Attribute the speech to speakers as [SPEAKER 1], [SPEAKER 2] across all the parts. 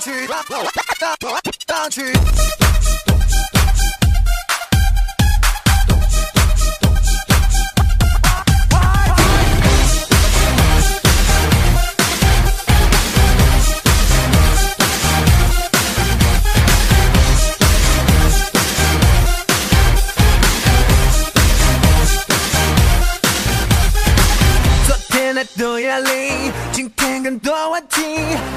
[SPEAKER 1] Dante, Dante. 太多压力，今天更多问题，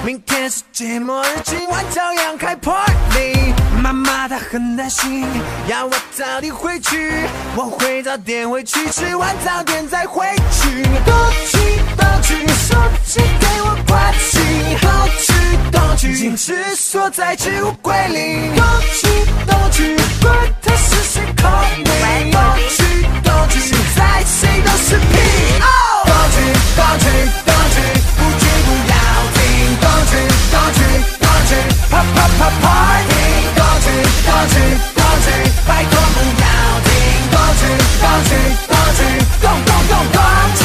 [SPEAKER 1] 明天世界末日，今晚照样开 party。妈妈她很担心，要我早点回去，我会早点回去，吃完早点再回去。东去东去，手机给我关机。东去东去，坚持锁在置物柜里。东去东去，管他是谁 call me。东去东去，现在谁都是屁。东去东去东去，不去不要停。东去东去东去，啪啪啪 party。东去东去东去，拜托不要停。东去东去东去，动动动东去。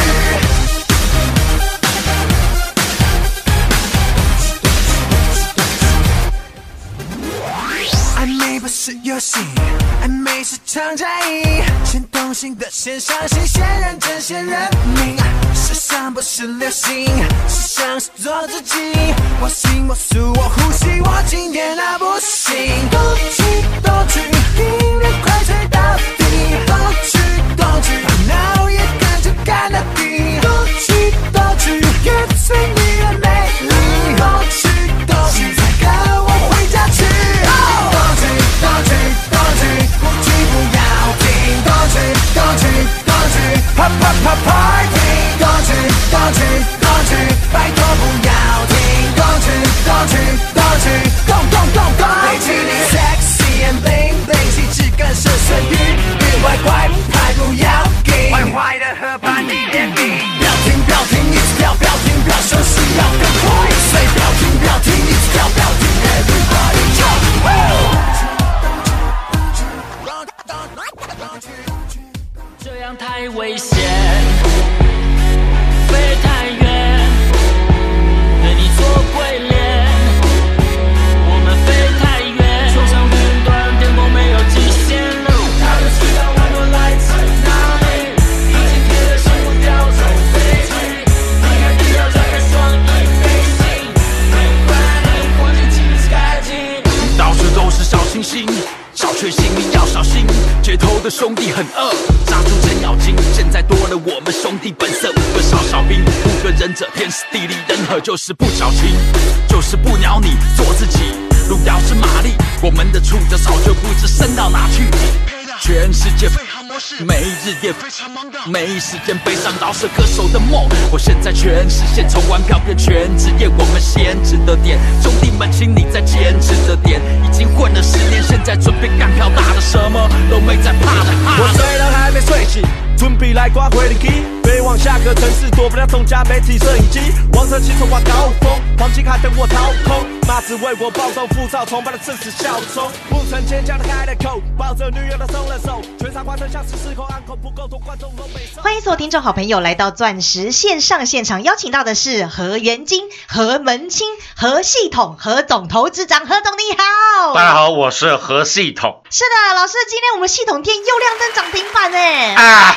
[SPEAKER 1] 暧昧不是游戏，暧昧是场战役。先动心的先伤心，先认真先认命。时尚不是流行，时尚是做自己。我行我素我呼吸，我今天啊不行。动去动去，音乐快吹到底。动去动去，把脑也跟着干到底。动去动去，越最迷人美丽。动去动去，再跟我回家去。动去动去动去，不去不要停。动去动去动去，啪啪啪 party。歌曲歌曲，拜托不要停。歌曲歌曲歌曲，Go Go Go Go！美其名 sexy and bling bling，岂止干涉生育？别坏坏，还不要停。坏坏的河畔你别停，不要停不要停，一直不要停，不要休息。
[SPEAKER 2] 日夜非常忙的，没时间背上饶舌歌手的梦。我现在全实现，从玩票变全职业，我们先值得点。兄弟们，请你再坚持着点。已经混了十年，现在准备干票大的，什么都没在怕的。
[SPEAKER 3] 我
[SPEAKER 2] 的
[SPEAKER 3] 虽然还没睡醒，准备来刮回力机，飞往下个城市，躲不了众家媒体摄影机。王者骑手挂高峰，黄金卡等我掏空，马子为我暴走浮躁，崇拜的正是笑冲。不曾坚强的开了口，抱着女友的松了手，全场观众像是失控暗口，不够多观众都没收。
[SPEAKER 4] 欢迎所有听众好朋友来到钻石线上现场，邀请到的是何元金、何门清、何系统、何总投资长，何总你好。
[SPEAKER 5] 大家好，我是何系统
[SPEAKER 4] 是的，老师，今天我们系统店又亮灯涨停板呢！
[SPEAKER 5] 啊。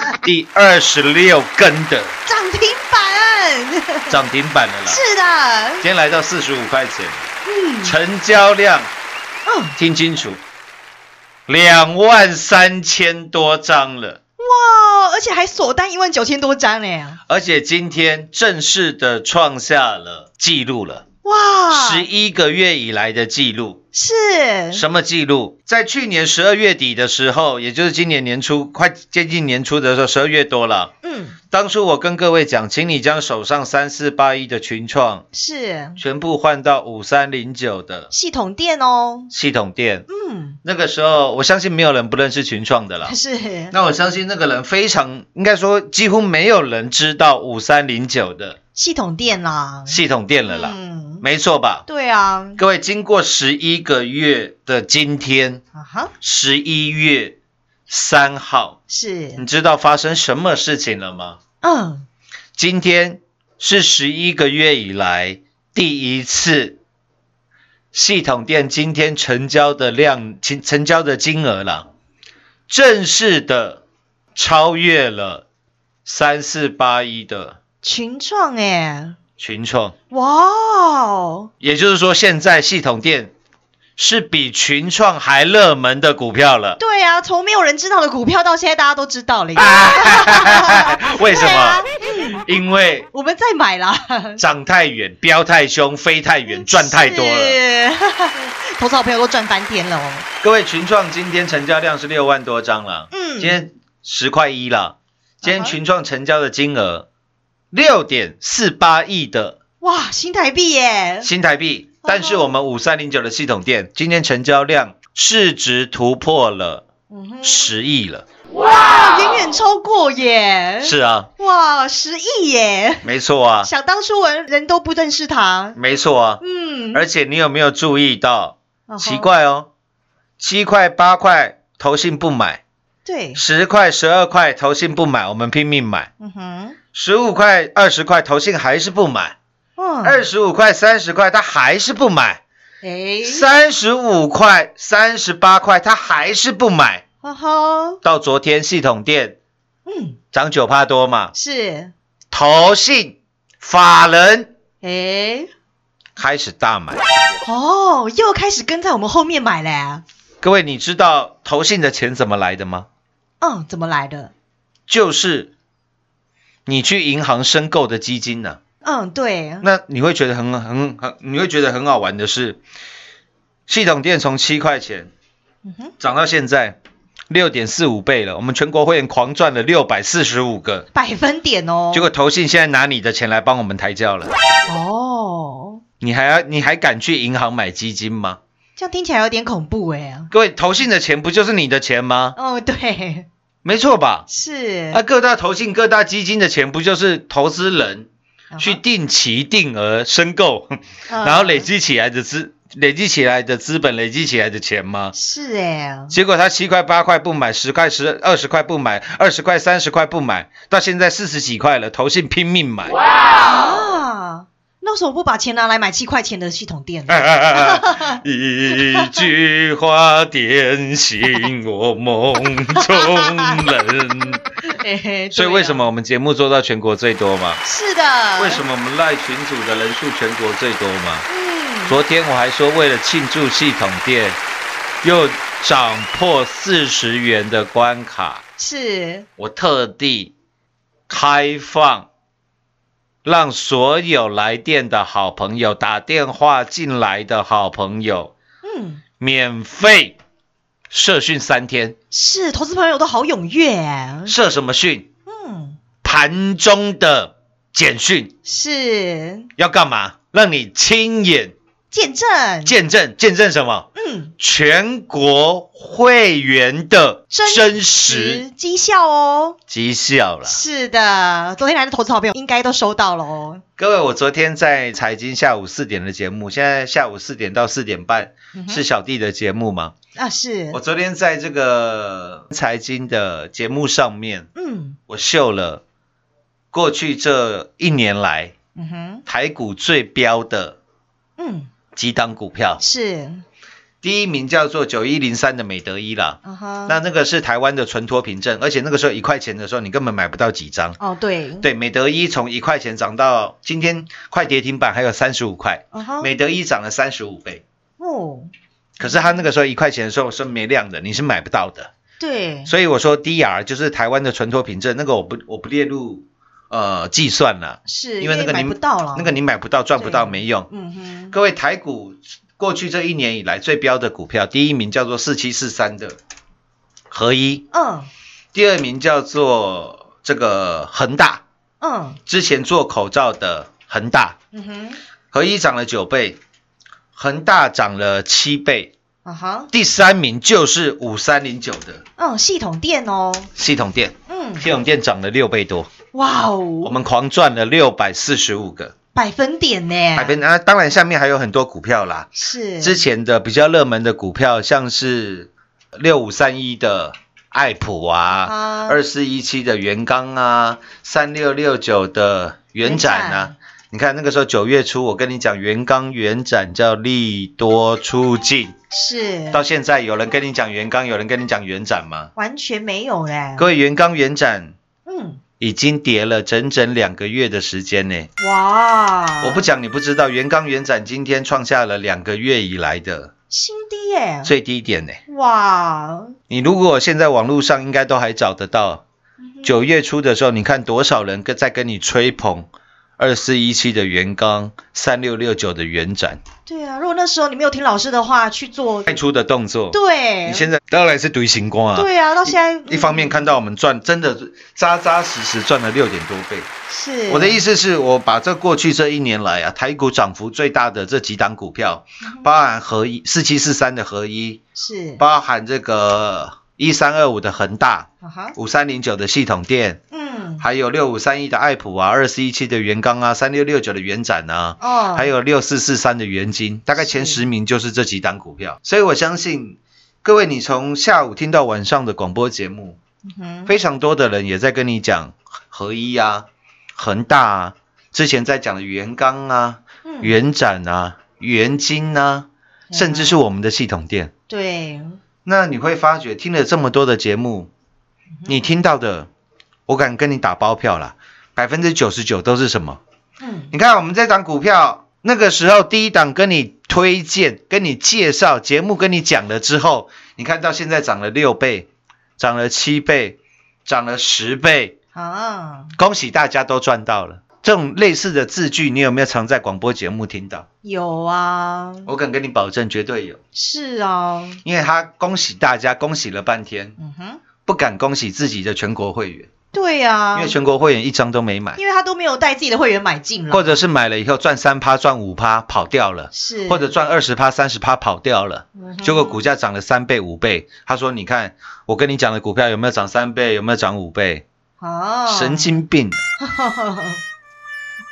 [SPEAKER 5] 第二十六根的。
[SPEAKER 4] 涨停板，
[SPEAKER 5] 涨停板了啦！
[SPEAKER 4] 是的，
[SPEAKER 5] 今天来到四十五块钱，
[SPEAKER 4] 嗯。
[SPEAKER 5] 成交量
[SPEAKER 4] 嗯，
[SPEAKER 5] 听清楚，两万三千多张了。
[SPEAKER 4] 哇，而且还锁单一万九千多张呢！
[SPEAKER 5] 而且今天正式的创下了记录了，
[SPEAKER 4] 哇，
[SPEAKER 5] 十一个月以来的记录。
[SPEAKER 4] 是
[SPEAKER 5] 什么记录？在去年十二月底的时候，也就是今年年初，快接近年初的时候，十二月多了。
[SPEAKER 4] 嗯，
[SPEAKER 5] 当初我跟各位讲，请你将手上三四八一的群创
[SPEAKER 4] 是
[SPEAKER 5] 全部换到五三零九的
[SPEAKER 4] 系统店哦。
[SPEAKER 5] 系统店。
[SPEAKER 4] 嗯，
[SPEAKER 5] 那个时候，我相信没有人不认识群创的啦。
[SPEAKER 4] 是
[SPEAKER 5] 那我相信那个人非常，应该说几乎没有人知道五三零九的
[SPEAKER 4] 系统店啦。
[SPEAKER 5] 系统店了啦，
[SPEAKER 4] 嗯，
[SPEAKER 5] 没错吧？
[SPEAKER 4] 对啊，
[SPEAKER 5] 各位，经过十一个月的今天，
[SPEAKER 4] 啊哈，
[SPEAKER 5] 十一月三号，
[SPEAKER 4] 是。
[SPEAKER 5] 你知道发生什么事情了吗？
[SPEAKER 4] 嗯，
[SPEAKER 5] 今天是十一个月以来第一次，系统店今天成交的量、成成交的金额了，正式的超越了三四八一的。
[SPEAKER 4] 群创哎，
[SPEAKER 5] 群创，
[SPEAKER 4] 哇哦，
[SPEAKER 5] 也就是说，现在系统店是比群创还热门的股票了。
[SPEAKER 4] 对啊，从没有人知道的股票到现在大家都知道了耶。
[SPEAKER 5] 为什么？因为
[SPEAKER 4] 我们在买啦，
[SPEAKER 5] 涨太远、飙太凶、飞太远、赚太多了。
[SPEAKER 4] 是，投资好朋友都赚翻天了哦。
[SPEAKER 5] 各位，群创今天成交量是六万多张了，
[SPEAKER 4] 嗯
[SPEAKER 5] 今天十块一了。今天群创成交的金额六点四八亿的
[SPEAKER 4] 哇，新台币耶！
[SPEAKER 5] 新台币，
[SPEAKER 4] 哦
[SPEAKER 5] 但是我们五三零九的系统店今天成交量市值突破了十亿了。
[SPEAKER 4] 哇，远远超过耶！
[SPEAKER 5] 是啊，
[SPEAKER 4] 哇，十亿耶！
[SPEAKER 5] 没错啊，
[SPEAKER 4] 想当初人人都不认识他，
[SPEAKER 5] 没错啊。
[SPEAKER 4] 嗯，
[SPEAKER 5] 而且你有没有注意到？奇，怪哦，七块八块投信不买，
[SPEAKER 4] 对，
[SPEAKER 5] 十块十二块投信不买，我们拼命买。
[SPEAKER 4] 嗯哼，
[SPEAKER 5] 十五块二十块投信还是不买，
[SPEAKER 4] 嗯，
[SPEAKER 5] 二十五块三十块他还是不买，
[SPEAKER 4] 哎，
[SPEAKER 5] 三十五块三十八块他还是不买。
[SPEAKER 4] 哈哈，
[SPEAKER 5] 到昨天系统店
[SPEAKER 4] 嗯，
[SPEAKER 5] 涨九帕多嘛，
[SPEAKER 4] 是，
[SPEAKER 5] 投信法人
[SPEAKER 4] 哎，
[SPEAKER 5] 开始大买。
[SPEAKER 4] 哦，又开始跟在我们后面买嘞，
[SPEAKER 5] 各位，你知道投信的钱怎么来的吗？
[SPEAKER 4] 嗯，怎么来的？
[SPEAKER 5] 就是你去银行申购的基金呢、
[SPEAKER 4] 嗯，对，
[SPEAKER 5] 那你会觉得很很很，你会觉得很好玩的是，系统店从七块钱
[SPEAKER 4] 嗯哼，
[SPEAKER 5] 涨到现在六点四五倍了，我们全国会员狂赚了六百四十五个，
[SPEAKER 4] 百分点哦，
[SPEAKER 5] 结果投信现在拿你的钱来帮我们抬轿了，
[SPEAKER 4] 哦，
[SPEAKER 5] 你还要你还敢去银行买基金吗？
[SPEAKER 4] 这样听起来有点恐怖哎，
[SPEAKER 5] 各位，投信的钱不就是你的钱吗？
[SPEAKER 4] 哦，对，
[SPEAKER 5] 没错吧？
[SPEAKER 4] 是，
[SPEAKER 5] 啊，各大投信、各大基金的钱不就是投资人去定期定额申购，
[SPEAKER 4] 嗯
[SPEAKER 5] 然后累积起来的资累积起来的资本、累积起来的钱吗？
[SPEAKER 4] 是哎，
[SPEAKER 5] 结果他七块八块不买，十块十二十块不买，二十块三十块不买，到现在四十几块了，投信拼命买。
[SPEAKER 4] 啊，那为什么不把钱拿来买七块钱的系统店呢？
[SPEAKER 5] 一句话点醒我梦中人。所以为什？么我们节目做到全国最多嘛？
[SPEAKER 4] 是的，
[SPEAKER 5] 为什？么我们赖群组的人数全国最多嘛？
[SPEAKER 4] 嗯，
[SPEAKER 5] 昨天我还说，为了庆祝系统店又涨破四十元的关卡，
[SPEAKER 4] 是，
[SPEAKER 5] 我特地开放，让所有来电的好朋友、打电话进来的好朋友，
[SPEAKER 4] 嗯，
[SPEAKER 5] 免费社训三天。
[SPEAKER 4] 是，投资朋友都好踊跃啊，
[SPEAKER 5] 社什么训？
[SPEAKER 4] 嗯，
[SPEAKER 5] 盘中的简讯
[SPEAKER 4] 是
[SPEAKER 5] 要干嘛？让你亲眼
[SPEAKER 4] 见证，
[SPEAKER 5] 见证，见证什么？
[SPEAKER 4] 嗯，
[SPEAKER 5] 全国会员的真实
[SPEAKER 4] 实绩效哦。
[SPEAKER 5] 绩效了。
[SPEAKER 4] 是的，昨天来的投资好朋友应该都收到了哦。
[SPEAKER 5] 各位，我昨天在财经下午四点的节目，现在下午四点到四点半
[SPEAKER 4] 嗯
[SPEAKER 5] 是小弟的节目吗？
[SPEAKER 4] 啊，是
[SPEAKER 5] 我，昨天在这个财经的节目上面，
[SPEAKER 4] 嗯
[SPEAKER 5] 我秀了过去这一年来
[SPEAKER 4] 嗯哼，
[SPEAKER 5] 台股最标的
[SPEAKER 4] 嗯，
[SPEAKER 5] 几档股票，
[SPEAKER 4] 是，
[SPEAKER 5] 第一名叫做九一零三的美德一啦。
[SPEAKER 4] 啊哈，
[SPEAKER 5] 那那个是台湾的存托凭证，而且那个时候一块钱的时候，你根本买不到几张。
[SPEAKER 4] 哦，对，
[SPEAKER 5] 对，美德一从一块钱涨到今天快跌停板，还有三十五块，美德一涨了三十五倍。
[SPEAKER 4] 哦，
[SPEAKER 5] 可是它那个时候一块钱的时候是没量的，你是买不到的。
[SPEAKER 4] 对，
[SPEAKER 5] 所以我说 DR 就是台湾的存托凭证，那个我不我不列入呃计算了，
[SPEAKER 4] 是
[SPEAKER 5] 因为那个你
[SPEAKER 4] 不到了，
[SPEAKER 5] 那个你买不到赚不到没用。
[SPEAKER 4] 嗯哼，
[SPEAKER 5] 各位台股过去这一年以来最标的股票，第一名叫做四七四三的合一，
[SPEAKER 4] 嗯。
[SPEAKER 5] 第二名叫做这个恒大，
[SPEAKER 4] 嗯。
[SPEAKER 5] 之前做口罩的恒大，
[SPEAKER 4] 嗯哼，
[SPEAKER 5] 合一涨了九倍，恒大涨了七倍，
[SPEAKER 4] 啊哈，
[SPEAKER 5] 第三名就是五三零九的
[SPEAKER 4] 嗯，系统店哦，
[SPEAKER 5] 系统店，
[SPEAKER 4] 嗯，
[SPEAKER 5] 系统店涨了六倍多，
[SPEAKER 4] 哇哦。
[SPEAKER 5] 我
[SPEAKER 4] 哦，
[SPEAKER 5] 们狂赚了六百四十五个。
[SPEAKER 4] 百分点呢，
[SPEAKER 5] 百分啊！当然下面还有很多股票啦，
[SPEAKER 4] 是。
[SPEAKER 5] 之前的比较热门的股票，像是六五三一的爱普啊
[SPEAKER 4] 啊，
[SPEAKER 5] 二四一七的元刚啊，三六六九的元展啊。你看那个时候九月初，我跟你讲原刚元展叫利多出尽，
[SPEAKER 4] 是
[SPEAKER 5] 到现在有人跟你讲原刚，有人跟你讲元展吗？
[SPEAKER 4] 完全没有嘞，
[SPEAKER 5] 各位原刚元展
[SPEAKER 4] 嗯，
[SPEAKER 5] 已经跌了整整两个月的时间呢。
[SPEAKER 4] 哇，
[SPEAKER 5] 我不讲你不知道，原刚元展今天创下了两个月以来的
[SPEAKER 4] 新低耶，
[SPEAKER 5] 最低点呢。
[SPEAKER 4] 哇，
[SPEAKER 5] 你如果现在网络上应该都还找得到，九月初的时候，你看多少人跟在跟你吹捧二四一七的元刚，三六六九的元展
[SPEAKER 4] 对啊，如果那时候你没有听老师的话去做，
[SPEAKER 5] 卖出的动作，
[SPEAKER 4] 对，
[SPEAKER 5] 你现在当然是独行光啊。
[SPEAKER 4] 对啊，到现在
[SPEAKER 5] 一方面看到我们赚，真的扎扎实实赚了六点多倍。
[SPEAKER 4] 是
[SPEAKER 5] 我的意思是我把这过去这一年来啊，台股涨幅最大的这几档股票，包含合一四七四三的合一，
[SPEAKER 4] 是，
[SPEAKER 5] 包含这个一三二五的恒大，五三零九的系统店，
[SPEAKER 4] 嗯，
[SPEAKER 5] 还有六五三一的爱普啊，二四一七的元刚啊，三六六九的元展啊，
[SPEAKER 4] 哦，
[SPEAKER 5] 还有六四四三的元金，大概前十名就是这几档股票。所以我相信各位，你从下午听到晚上的广播节目，
[SPEAKER 4] 嗯，
[SPEAKER 5] 非常多的人也在跟你讲合一啊、恒大啊，之前在讲的元刚啊、
[SPEAKER 4] 嗯。
[SPEAKER 5] 元展啊、元金啊，甚至是我们的系统店。
[SPEAKER 4] 对，
[SPEAKER 5] 那你会发觉，听了这么多的节目，你听到的，我敢跟你打包票啦，百分之九十九都是什么？
[SPEAKER 4] 嗯，
[SPEAKER 5] 你看我们这档股票，那个时候第一档跟你推荐、跟你介绍，节目跟你讲了之后，你看到现在涨了六倍，涨了七倍，涨了十倍，
[SPEAKER 4] 啊，
[SPEAKER 5] 恭喜大家都赚到了。这种类似的字句，你有没有常在广播节目听到？
[SPEAKER 4] 有啊，
[SPEAKER 5] 我敢跟你保证，绝对有，
[SPEAKER 4] 是啊，
[SPEAKER 5] 因为他恭喜大家，恭喜了半天，
[SPEAKER 4] 嗯哼，
[SPEAKER 5] 不敢恭喜自己的全国会员，
[SPEAKER 4] 对呀、
[SPEAKER 5] 因为全国会员一张都没买，
[SPEAKER 4] 因为他都没有带自己的会员买进了，
[SPEAKER 5] 或者是买了以后赚三趴、赚五趴跑掉了，
[SPEAKER 4] 是。
[SPEAKER 5] 或者赚二十趴、三十趴跑掉了，
[SPEAKER 4] 嗯
[SPEAKER 5] 结果股价涨了三倍、五倍。他说：“你看，我跟你讲的股票有没有涨三倍，有没有涨五倍？
[SPEAKER 4] 哦，
[SPEAKER 5] 神经病！”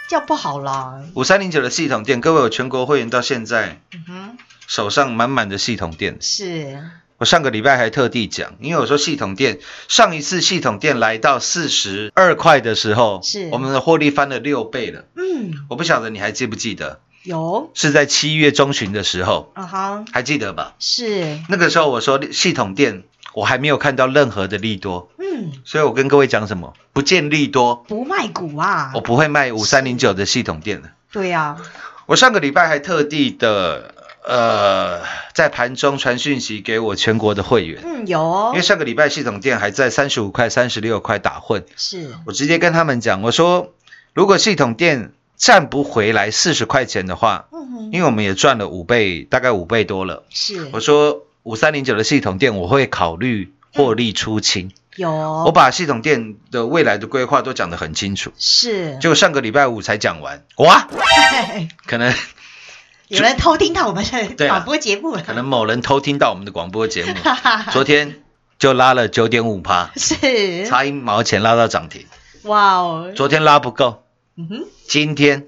[SPEAKER 4] 这样不好啦，
[SPEAKER 5] 五三零九的系统店，各位有全国会员到现在
[SPEAKER 4] 嗯哼，
[SPEAKER 5] 手上满满的系统店。
[SPEAKER 4] 是。
[SPEAKER 5] 我上个礼拜还特地讲，因为我说系统店上一次系统店来到四十二块的时候，
[SPEAKER 4] 是。
[SPEAKER 5] 我们的获利翻了六倍了。
[SPEAKER 4] 嗯，
[SPEAKER 5] 我不晓得你还记不记得，
[SPEAKER 4] 有。
[SPEAKER 5] 是在七月中旬的时候，
[SPEAKER 4] 啊哈，
[SPEAKER 5] 还记得吧？
[SPEAKER 4] 是。
[SPEAKER 5] 那个时候我说系统店我还没有看到任何的利多，
[SPEAKER 4] 嗯，
[SPEAKER 5] 所以我跟各位讲什么？不见利多，
[SPEAKER 4] 不卖股啊。
[SPEAKER 5] 我，不会卖五三零九的系统店的。
[SPEAKER 4] 对呀、
[SPEAKER 5] 我上个礼拜还特地的呃在盘中传讯息给我全国的会员，
[SPEAKER 4] 嗯，有哦。
[SPEAKER 5] 因为，上个礼拜系统店还在三十五块、三十六块打混，
[SPEAKER 4] 是。
[SPEAKER 5] 我直接跟他们讲，我说如果系统店站不回来四十块钱的话，
[SPEAKER 4] 嗯哼，
[SPEAKER 5] 因为我们也赚了五倍，大概五倍多了。
[SPEAKER 4] 是。
[SPEAKER 5] 我说五三零九的系统店我会考虑获利出清，
[SPEAKER 4] 有。哦，
[SPEAKER 5] 我把系统店的未来的规划都讲得很清楚。
[SPEAKER 4] 是。
[SPEAKER 5] 就上个礼拜五才讲完，哇，可能
[SPEAKER 4] 有人偷听到我们的 广播节目了，
[SPEAKER 5] 可能某人偷听到我们的广播节目，昨天就拉了九点五趴，
[SPEAKER 4] 是。
[SPEAKER 5] 差一毛钱拉到涨停。
[SPEAKER 4] 哇哦，
[SPEAKER 5] 昨天拉不够，
[SPEAKER 4] 嗯哼，
[SPEAKER 5] 今天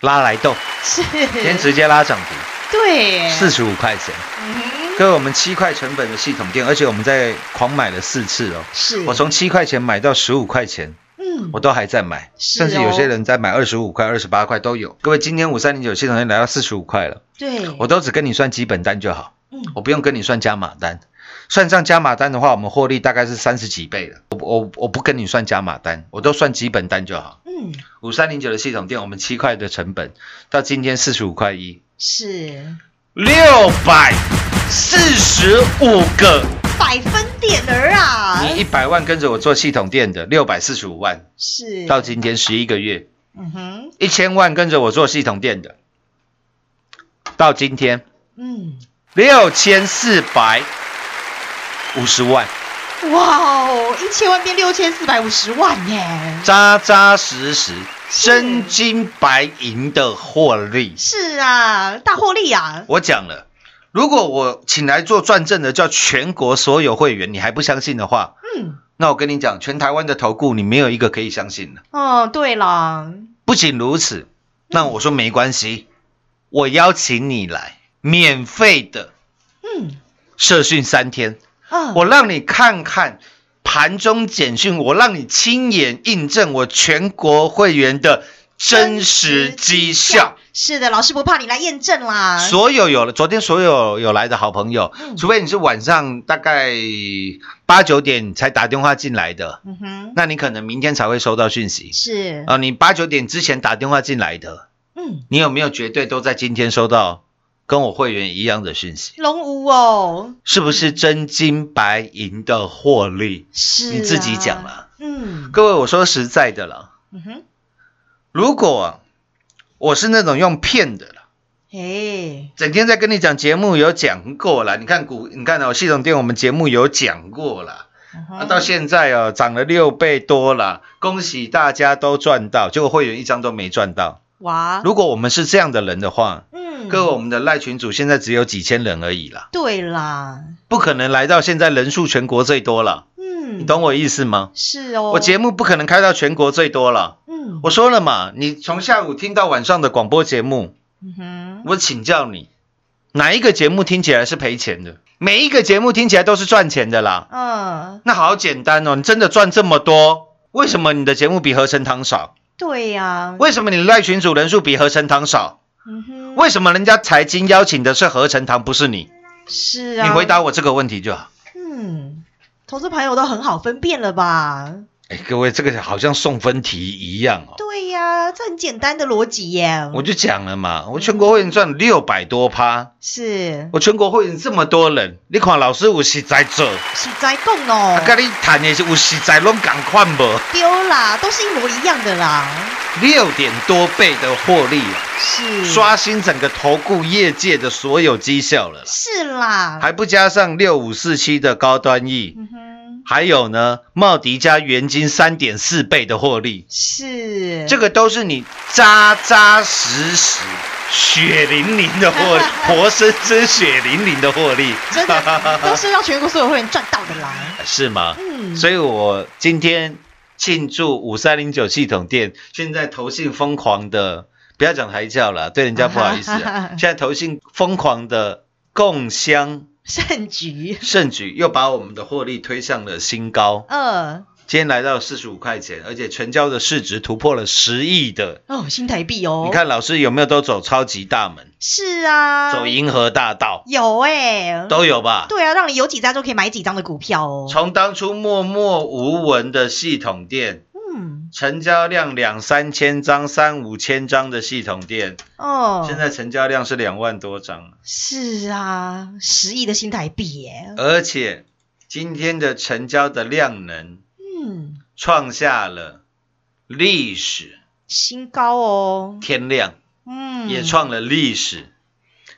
[SPEAKER 5] 拉来斗，
[SPEAKER 4] 是。
[SPEAKER 5] 今天直接拉涨停，
[SPEAKER 4] 对，
[SPEAKER 5] 四十五块钱。各位，我们七块成本的系统店，而且我们在狂买了四次哦。
[SPEAKER 4] 是，
[SPEAKER 5] 我从七块钱买到十五块钱，
[SPEAKER 4] 嗯
[SPEAKER 5] 我都还在买，
[SPEAKER 4] 是
[SPEAKER 5] 甚至有
[SPEAKER 4] 哦
[SPEAKER 5] 些人在买二十五块、二十八块都有。各位，今天五三零九系统店来到四十五块了，
[SPEAKER 4] 对，
[SPEAKER 5] 我都只跟你算基本单就好，
[SPEAKER 4] 嗯
[SPEAKER 5] 我不用跟你算加码单。算上加码单的话，我们获利大概是三十几倍了。我我我不跟你算加码单，我都算基本单就好。
[SPEAKER 4] 嗯
[SPEAKER 5] 五三零九的系统店，我们七块的成本，到今天四十五块一，
[SPEAKER 4] 是。
[SPEAKER 5] 六百四十五个。
[SPEAKER 4] 百分点儿啊，
[SPEAKER 5] 你一百万跟着我做系统店的，六百四十五万，
[SPEAKER 4] 是。
[SPEAKER 5] 到今天十一个月，
[SPEAKER 4] 嗯哼，
[SPEAKER 5] 一千万跟着我做系统店的，到今天。
[SPEAKER 4] 嗯，
[SPEAKER 5] 六千四百五十万，
[SPEAKER 4] 哇哦，一千万变六千四百五十万耶，
[SPEAKER 5] 扎扎实实、真金白银的获利。
[SPEAKER 4] 是啊，大获利啊，
[SPEAKER 5] 我讲了，如果我请来做转正的叫全国所有会员，你还不相信的话，
[SPEAKER 4] 嗯，
[SPEAKER 5] 那我跟你讲，全台湾的投顾你没有一个可以相信的。
[SPEAKER 4] 哦，对了，
[SPEAKER 5] 不仅如此，那我说没关系，我邀请你来，免费的
[SPEAKER 4] 嗯。
[SPEAKER 5] 社训三天，
[SPEAKER 4] 啊，
[SPEAKER 5] 我让你看看盘中简讯，我让你亲眼印证我全国会员的真实绩效。
[SPEAKER 4] 是的，老师不怕你来验证啦，
[SPEAKER 5] 所有有了，昨天所有有来的好朋友，
[SPEAKER 4] 嗯。
[SPEAKER 5] 除非你是晚上大概八九点才打电话进来的，
[SPEAKER 4] 嗯哼，
[SPEAKER 5] 那你可能明天才会收到讯息。
[SPEAKER 4] 是，
[SPEAKER 5] 啊。你八九点之前打电话进来的，
[SPEAKER 4] 嗯，
[SPEAKER 5] 你有没有绝对都在今天收到跟我会员一样的讯息？
[SPEAKER 4] 龙五哦，
[SPEAKER 5] 是不是真金白银的获利？
[SPEAKER 4] 是、啊，
[SPEAKER 5] 你自己讲，了。
[SPEAKER 4] 嗯。
[SPEAKER 5] 各位，我说实在的了，
[SPEAKER 4] 嗯哼，
[SPEAKER 5] 如果我是那种用骗的了。
[SPEAKER 4] 哎，
[SPEAKER 5] 整天在跟你讲节目有讲过了，你看股，你看哦，系统店我们节目有讲过了，
[SPEAKER 4] 那
[SPEAKER 5] 啊，到现在哦涨了六倍多了，恭喜大家都赚到，结果会员一张都没赚到。
[SPEAKER 4] 哇，
[SPEAKER 5] 如果我们是这样的人的话，
[SPEAKER 4] 嗯，
[SPEAKER 5] 各位我们的赖群主现在只有几千人而已啦，
[SPEAKER 4] 对啦，
[SPEAKER 5] 不可能来到现在人数全国最多了，
[SPEAKER 4] 嗯，
[SPEAKER 5] 你懂我意思吗？
[SPEAKER 4] 是哦，
[SPEAKER 5] 我节目不可能开到全国最多了。
[SPEAKER 4] 嗯，
[SPEAKER 5] 我说了嘛，你从下午听到晚上的广播节目，
[SPEAKER 4] 嗯哼，
[SPEAKER 5] 我请教你，哪一个节目听起来是赔钱的？每一个节目听起来都是赚钱的啦。
[SPEAKER 4] 嗯，
[SPEAKER 5] 那好简单哦，你真的赚这么多，为什么你的节目比合成堂少？
[SPEAKER 4] 对呀、
[SPEAKER 5] 为什么你的赖群主人数比合成堂少？
[SPEAKER 4] 嗯哼，
[SPEAKER 5] 为什么人家财经邀请的是何成堂，不是你？
[SPEAKER 4] 是啊，
[SPEAKER 5] 你回答我这个问题就好。
[SPEAKER 4] 嗯，投资朋友都很好分辨了吧？
[SPEAKER 5] 哎，各位，这个好像送分题一样哦。
[SPEAKER 4] 对呀、这很简单的逻辑耶。
[SPEAKER 5] 我就讲了嘛，我全国会员赚六百多趴，
[SPEAKER 4] 是
[SPEAKER 5] 我全国会员这么多人，你看老师有实在做，
[SPEAKER 4] 实在讲哦，
[SPEAKER 5] 跟你谈的是有实在拢共款无？
[SPEAKER 4] 丢啦，都是一模一样的啦。
[SPEAKER 5] 六点多倍的获利啊，
[SPEAKER 4] 是
[SPEAKER 5] 刷新整个投顾业界的所有绩效了，
[SPEAKER 4] 是啦，
[SPEAKER 5] 还不加上六五四七的高端 E，还有呢，茂迪加元金三点四倍的获利，
[SPEAKER 4] 是
[SPEAKER 5] 这个都是你扎扎实实、血淋淋的获利，活生生血淋淋的获利，
[SPEAKER 4] 真的都是让全国所有会员赚到的啦。
[SPEAKER 5] 是吗？
[SPEAKER 4] 嗯，
[SPEAKER 5] 所以我今天庆祝五三零九系统店，现在投信疯狂的，不要讲抬轿了，对人家不好意思、啊。现在投信疯狂的共襄
[SPEAKER 4] 胜局，
[SPEAKER 5] 胜局，又把我们的获利推向了新高。
[SPEAKER 4] 呃，
[SPEAKER 5] 今天来到四十五块钱，而且成交的市值突破了十亿的。
[SPEAKER 4] 哦，新台币哦，
[SPEAKER 5] 你看老师有没有都走超级大门，
[SPEAKER 4] 是啊，
[SPEAKER 5] 走银河大道
[SPEAKER 4] 有哎、
[SPEAKER 5] 都有吧？
[SPEAKER 4] 对啊，让你有几张就可以买几张的股票哦。
[SPEAKER 5] 从当初默默无闻的系统店，
[SPEAKER 4] 嗯，
[SPEAKER 5] 成交量两三千张、三五千张的系统店，
[SPEAKER 4] 哦，
[SPEAKER 5] 现在成交量是两万多张，
[SPEAKER 4] 是啊，十亿的新台币耶。
[SPEAKER 5] 而且今天的成交的量能
[SPEAKER 4] 嗯，
[SPEAKER 5] 创下了历史
[SPEAKER 4] 新高哦。
[SPEAKER 5] 天量，
[SPEAKER 4] 嗯，
[SPEAKER 5] 也创了历史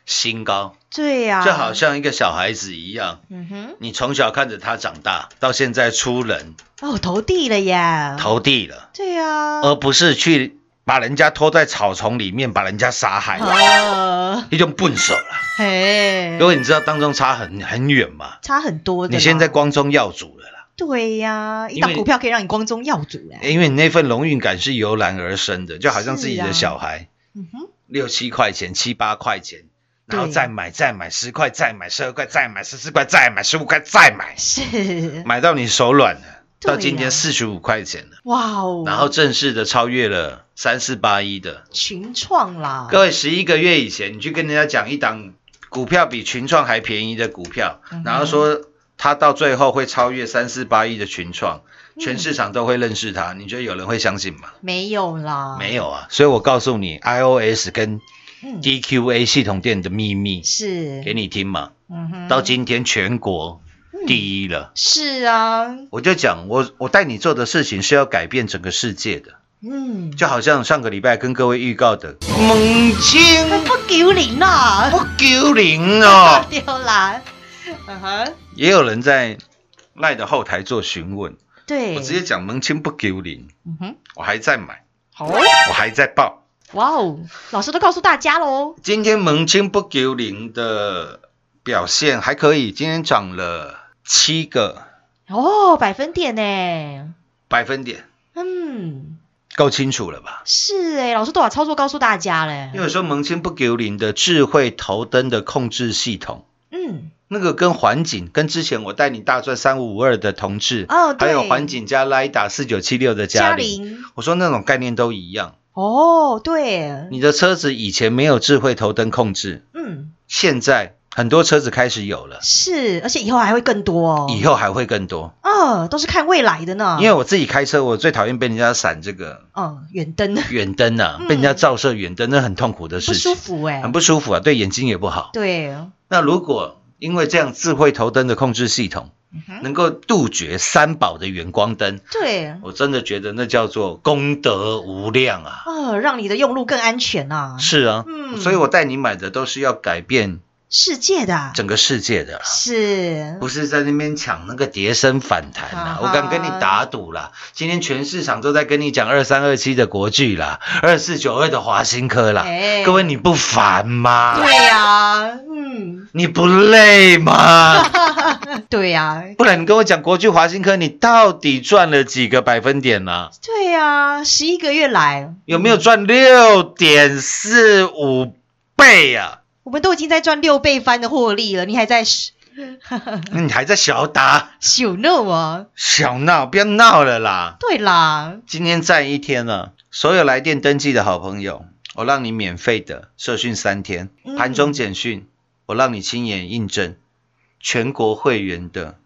[SPEAKER 5] 新高，
[SPEAKER 4] 对呀、
[SPEAKER 5] 就好像一个小孩子一样，
[SPEAKER 4] 嗯哼，
[SPEAKER 5] 你从小看着他长大，到现在出人。
[SPEAKER 4] 哦，投地了呀。
[SPEAKER 5] 投地了，
[SPEAKER 4] 对呀、
[SPEAKER 5] 而不是去把人家拖在草丛里面，把人家杀害，
[SPEAKER 4] 呃，
[SPEAKER 5] 一种笨手了。
[SPEAKER 4] 嘿。
[SPEAKER 5] 因，为你知道当中差很很远嘛，
[SPEAKER 4] 差很多的。
[SPEAKER 5] 你现在光宗耀祖了啦，
[SPEAKER 4] 对呀、一档股票可以让你光宗耀祖哎。
[SPEAKER 5] 因为你那份荣誉感是由然而生的，就好像自己的小孩
[SPEAKER 4] 嗯哼，
[SPEAKER 5] 六七块钱、七八块钱，然后再买、再买十块、再买十二块、再买十四块、再买十五块、再买，
[SPEAKER 4] 是，
[SPEAKER 5] 买到你手软了。到今天四十五块钱了，
[SPEAKER 4] 哇哦，
[SPEAKER 5] 然后正式的超越了三四八一的。
[SPEAKER 4] 群创啦，
[SPEAKER 5] 各位，十一个月以前，你去跟人家讲一档股票比群创还便宜的股票，
[SPEAKER 4] 嗯
[SPEAKER 5] 然后说它到最后会超越三四八一的群创，
[SPEAKER 4] 嗯。
[SPEAKER 5] 全市场都会认识它，你觉得有人会相信吗？
[SPEAKER 4] 没有啦，
[SPEAKER 5] 没有啊，所以我告诉你，iOS 跟
[SPEAKER 4] 嗯
[SPEAKER 5] DQA 系统店的秘密，
[SPEAKER 4] 是。
[SPEAKER 5] 给你听嘛。
[SPEAKER 4] 嗯哼，
[SPEAKER 5] 到今天全国第一了。
[SPEAKER 4] 是啊，
[SPEAKER 5] 我就讲，我我带你做的事情是要改变整个世界的，
[SPEAKER 4] 嗯，
[SPEAKER 5] 就好像上个礼拜跟各位预告的，猛青
[SPEAKER 4] 不丢脸呐，
[SPEAKER 5] 不丢零哦。
[SPEAKER 4] 丢 啦，嗯哼，
[SPEAKER 5] 也有人在赖的后台做询问，
[SPEAKER 4] 对，
[SPEAKER 5] 我直接讲蒙清不丢零，
[SPEAKER 4] 嗯哼，
[SPEAKER 5] 我还在买，
[SPEAKER 4] 好，
[SPEAKER 5] 我还在报。
[SPEAKER 4] 哇哦，老师都告诉大家喽，
[SPEAKER 5] 今天蒙清不丢零的表现还可以，今天涨了七个。
[SPEAKER 4] 哦，百分点呢，
[SPEAKER 5] 百分点，
[SPEAKER 4] 嗯，
[SPEAKER 5] 够清楚了吧？
[SPEAKER 4] 是哎，老师都把操作告诉大家嘞，
[SPEAKER 5] 因为说蒙清不丢零的智慧头灯的控制系统。
[SPEAKER 4] 嗯，
[SPEAKER 5] 那个跟环景，跟之前我带你大赚三五五二的同志，
[SPEAKER 4] 哦
[SPEAKER 5] 还有环景加拉达四九七六的嘉玲，我说那种概念都一样。
[SPEAKER 4] 哦，对，
[SPEAKER 5] 你的车子以前没有智慧头灯控制，
[SPEAKER 4] 嗯，
[SPEAKER 5] 现在很多车子开始有了，
[SPEAKER 4] 是，而且以后还会更多哦，
[SPEAKER 5] 以后还会更多。
[SPEAKER 4] 哦，都是看未来的呢，
[SPEAKER 5] 因为我自己开车，我最讨厌被人家闪这个
[SPEAKER 4] 嗯，远灯。
[SPEAKER 5] 远灯啊，
[SPEAKER 4] 嗯。
[SPEAKER 5] 被人家照射远灯，那很痛苦的
[SPEAKER 4] 不
[SPEAKER 5] 事情。
[SPEAKER 4] 舒，服哎，
[SPEAKER 5] 很不舒服啊，对眼睛也不好。
[SPEAKER 4] 对，
[SPEAKER 5] 那如果因为这样智慧头灯的控制系统，能够杜绝三宝的远光灯，
[SPEAKER 4] 对，
[SPEAKER 5] 我真的觉得那叫做功德无量啊！
[SPEAKER 4] 哦，让你的用路更安全呐，
[SPEAKER 5] 是啊，
[SPEAKER 4] 嗯。
[SPEAKER 5] 所以我带你买的都是要改变
[SPEAKER 4] 世界的。啊
[SPEAKER 5] 整个世界的。啦，
[SPEAKER 4] 是，
[SPEAKER 5] 不是在那边抢那个跌升反弹啦
[SPEAKER 4] 啊。
[SPEAKER 5] 我敢跟你打赌啦，今天全市场都在跟你讲二三二七的国巨啦，二四九二的华新科啦。
[SPEAKER 4] 哎。
[SPEAKER 5] 各位你不烦吗？
[SPEAKER 4] 对呀，嗯，
[SPEAKER 5] 你不累吗？
[SPEAKER 4] 对呀，
[SPEAKER 5] 不然你跟我讲国巨华新科，你到底赚了几个百分点呢、
[SPEAKER 4] 对呀，十一个月来，
[SPEAKER 5] 有没有赚六点四五倍啊？
[SPEAKER 4] 我们都已经在赚六倍翻的获利了，你还在
[SPEAKER 5] 你还在小打
[SPEAKER 4] 小闹啊？
[SPEAKER 5] 小闹，不要闹了啦！
[SPEAKER 4] 对啦，
[SPEAKER 5] 今天站一天了，所有来电登记的好朋友，我让你免费的社训三天，
[SPEAKER 4] 嗯
[SPEAKER 5] 盘中简讯，我让你亲眼印证全国会员的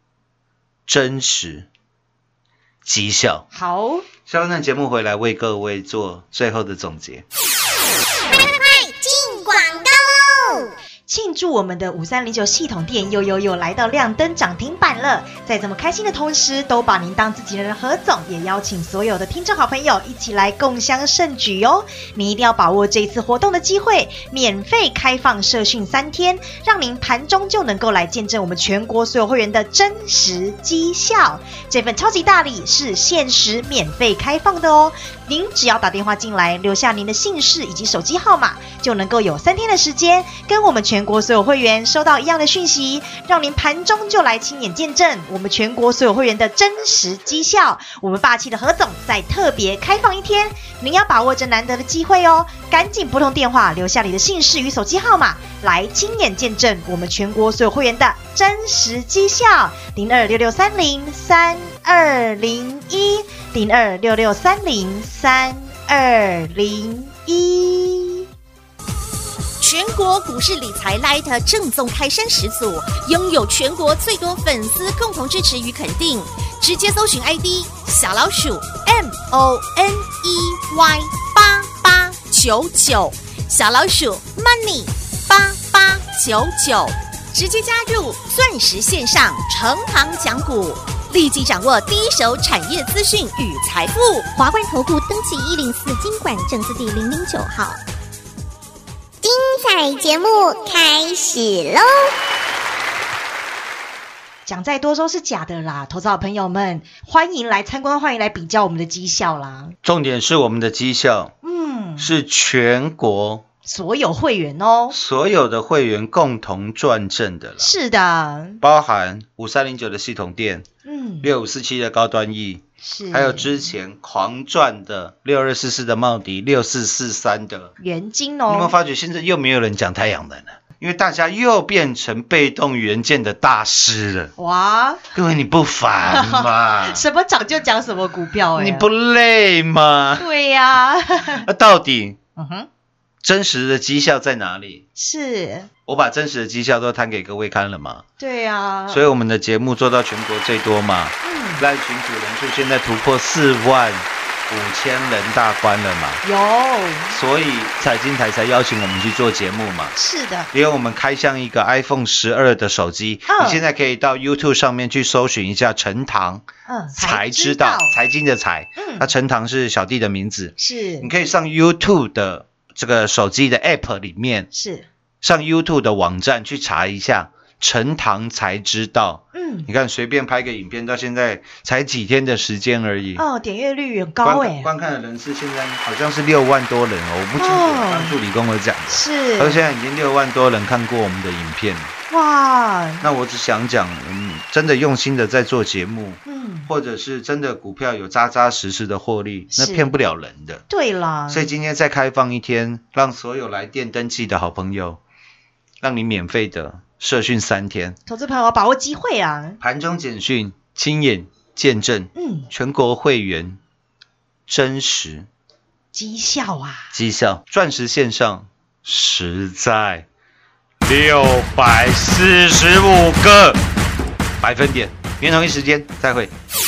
[SPEAKER 5] 真实绩效。
[SPEAKER 4] 好，
[SPEAKER 5] 下半段节目回来为各位做最后的总结。
[SPEAKER 4] 庆祝我们的五三零九系统店又又又来到亮灯涨停板了！在这么开心的同时，都把您当自己人的何总，也邀请所有的听众好朋友一起来共襄盛举哦！您一定要把握这次活动的机会，免费开放社训三天，让您盘中就能够来见证我们全国所有会员的真实绩效。这份超级大礼是限时免费开放的哦！您只要打电话进来，留下您的姓氏以及手机号码，就能够有三天的时间，跟我们全国所有会员收到一样的讯息，让您盘中就来亲眼见证我们全国所有会员的真实绩效。我们霸气的何总在特别开放一天，您要把握这难得的机会哦！赶紧拨通电话，留下你的姓氏与手机号码，来亲眼见证我们全国所有会员的真实绩效。零二六六三零三二零一零二六六三零三二零一。
[SPEAKER 6] 全国股市理财 Light 正宗开山始祖，拥有全国最多粉丝共同支持与肯定。直接搜寻 ID 小老鼠 M O N E Y 八八九九，小老鼠 Money 八八九九，直接加入钻石线上成行讲股，立即掌握第一手产业资讯与财富。
[SPEAKER 7] 华冠投顾登记一零四经管证字第零零九号。精彩节目开始喽！
[SPEAKER 4] 讲再多都是假的啦，投资好朋友们，欢迎来参观，欢迎来比较我们的绩效啦。
[SPEAKER 5] 重点是我们的绩效
[SPEAKER 4] 嗯，
[SPEAKER 5] 是全国
[SPEAKER 4] 所有会员哦，
[SPEAKER 5] 所有的会员共同赚正的啦，
[SPEAKER 4] 是的，
[SPEAKER 5] 包含五三零九的系统店、
[SPEAKER 4] 嗯，
[SPEAKER 5] 六五四七的高端 E，
[SPEAKER 4] 是，
[SPEAKER 5] 还有之前狂赚的六二四四的茂迪、六四四三的，
[SPEAKER 4] 元金
[SPEAKER 5] 你有没有
[SPEAKER 4] 哦，
[SPEAKER 5] 发觉现在又没有人讲太阳能了？因为大家又变成被动元件的大师了。
[SPEAKER 4] 哇，
[SPEAKER 5] 各位你不烦吗？
[SPEAKER 4] 什么涨就讲什么股票哎、
[SPEAKER 5] 你不累吗？
[SPEAKER 4] 对呀、
[SPEAKER 5] 那 到底
[SPEAKER 4] 嗯哼，
[SPEAKER 5] 真实的绩效在哪里？
[SPEAKER 4] 是，
[SPEAKER 5] 我把真实的绩效都摊给各位看了嘛，
[SPEAKER 4] 对呀、
[SPEAKER 5] 所以我们的节目做到全国最多嘛，
[SPEAKER 4] 嗯，
[SPEAKER 5] 赖群主人数现在突破四万，五千人大关了嘛，
[SPEAKER 4] 有，
[SPEAKER 5] 所以财经台才邀请我们去做节目嘛。
[SPEAKER 4] 是的，
[SPEAKER 5] 因为我们开箱一个 iPhone 十二的手机，
[SPEAKER 4] 嗯。
[SPEAKER 5] 你现在可以到 YouTube 上面去搜寻一下陈唐，
[SPEAKER 4] 嗯，
[SPEAKER 5] 才知道财经的财，
[SPEAKER 4] 嗯。
[SPEAKER 5] 那陈唐是小弟的名字，
[SPEAKER 4] 是。
[SPEAKER 5] 你可以上 YouTube 的这个手机的 App 里面，
[SPEAKER 4] 是，
[SPEAKER 5] 上 YouTube 的网站去查一下陈塘才知道。
[SPEAKER 4] 嗯，
[SPEAKER 5] 你看，随便拍个影片，到现在才几天的时间而已。
[SPEAKER 4] 哦，点阅率很高哎，
[SPEAKER 5] 观观看的人次现在好像是六万多人哦，我不清楚，
[SPEAKER 4] 哦。
[SPEAKER 5] 当助理跟我讲的。
[SPEAKER 4] 是，
[SPEAKER 5] 而现在已经六万多人看过我们的影片，
[SPEAKER 4] 哇，
[SPEAKER 5] 那我只想讲，嗯，真的用心的在做节目，
[SPEAKER 4] 嗯，
[SPEAKER 5] 或者是真的股票有扎扎实实的获利，那骗不了人的。
[SPEAKER 4] 对啦，
[SPEAKER 5] 所以今天再开放一天，让所有来电登记的好朋友，让你免费的社训三天，
[SPEAKER 4] 投资朋友要把握机会啊，
[SPEAKER 5] 盘中简讯亲眼见证，
[SPEAKER 4] 嗯，
[SPEAKER 5] 全国会员真实。
[SPEAKER 4] 绩效啊，
[SPEAKER 5] 绩效，钻石线上实在。六百四十五个。百分点。明天同一时间再会。
[SPEAKER 7] 快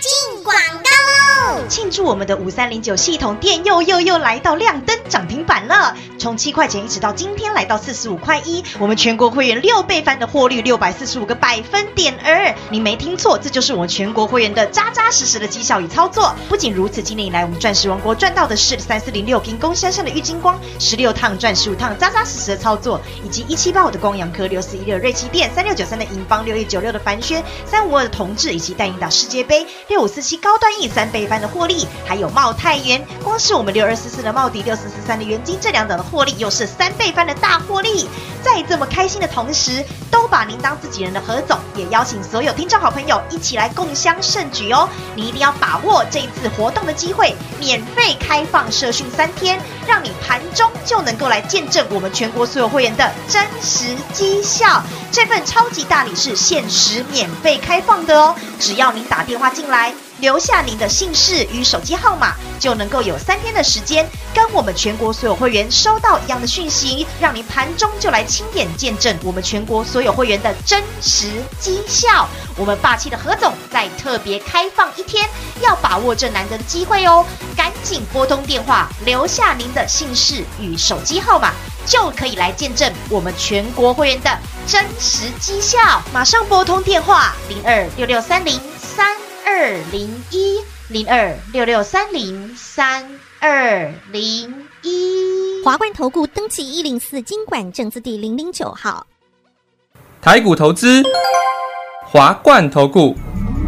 [SPEAKER 7] 进广告喽！
[SPEAKER 4] 祝我们的五三零九系统店又又又来到亮灯涨停板了，从七块钱一直到今天来到四十五块一，我们全国会员六倍翻的获利，六百四十五个百分点儿，你没听错，这就是我们全国会员的扎扎实实的绩效与操作。不仅如此，今年以来我们钻石王国赚到的是三四零六平工山上的郁金光，十六趟赚十五趟，扎扎实实的操作，以及一七八五的光阳科，六四一六瑞奇电，三六九三的银邦，六一九六的凡轩，三五二的同志，以及带领打世界杯，六五四七高端 E 三倍翻的获利，还有茂泰元，光是我们六二四四的茂迪，六四四三的元金这两档的获利，又是三倍翻的大获利。在这么开心的同时，都把您当自己人的何总，也邀请所有听众好朋友一起来共襄盛举哦！你一定要把握这一次活动的机会，免费开放社训三天，让你盘中就能够来见证我们全国所有会员的真实绩效。这份超级大礼是限时免费开放的哦，只要您打电话进来。留下您的姓氏与手机号码，就能够有三天的时间，跟我们全国所有会员收到一样的讯息，让您盘中就来亲眼见证我们全国所有会员的真实绩效。我们霸气的何总在特别开放一天，要把握这难得的机会哦！赶紧拨通电话，留下您的姓氏与手机号码，就可以来见证我们全国会员的真实绩效。马上拨通电话零二六六三零。二零一零二六六三零三二零一。
[SPEAKER 7] 华冠投顾登记一零四经管证字第零零九号。
[SPEAKER 8] 台股投资，华冠投顾。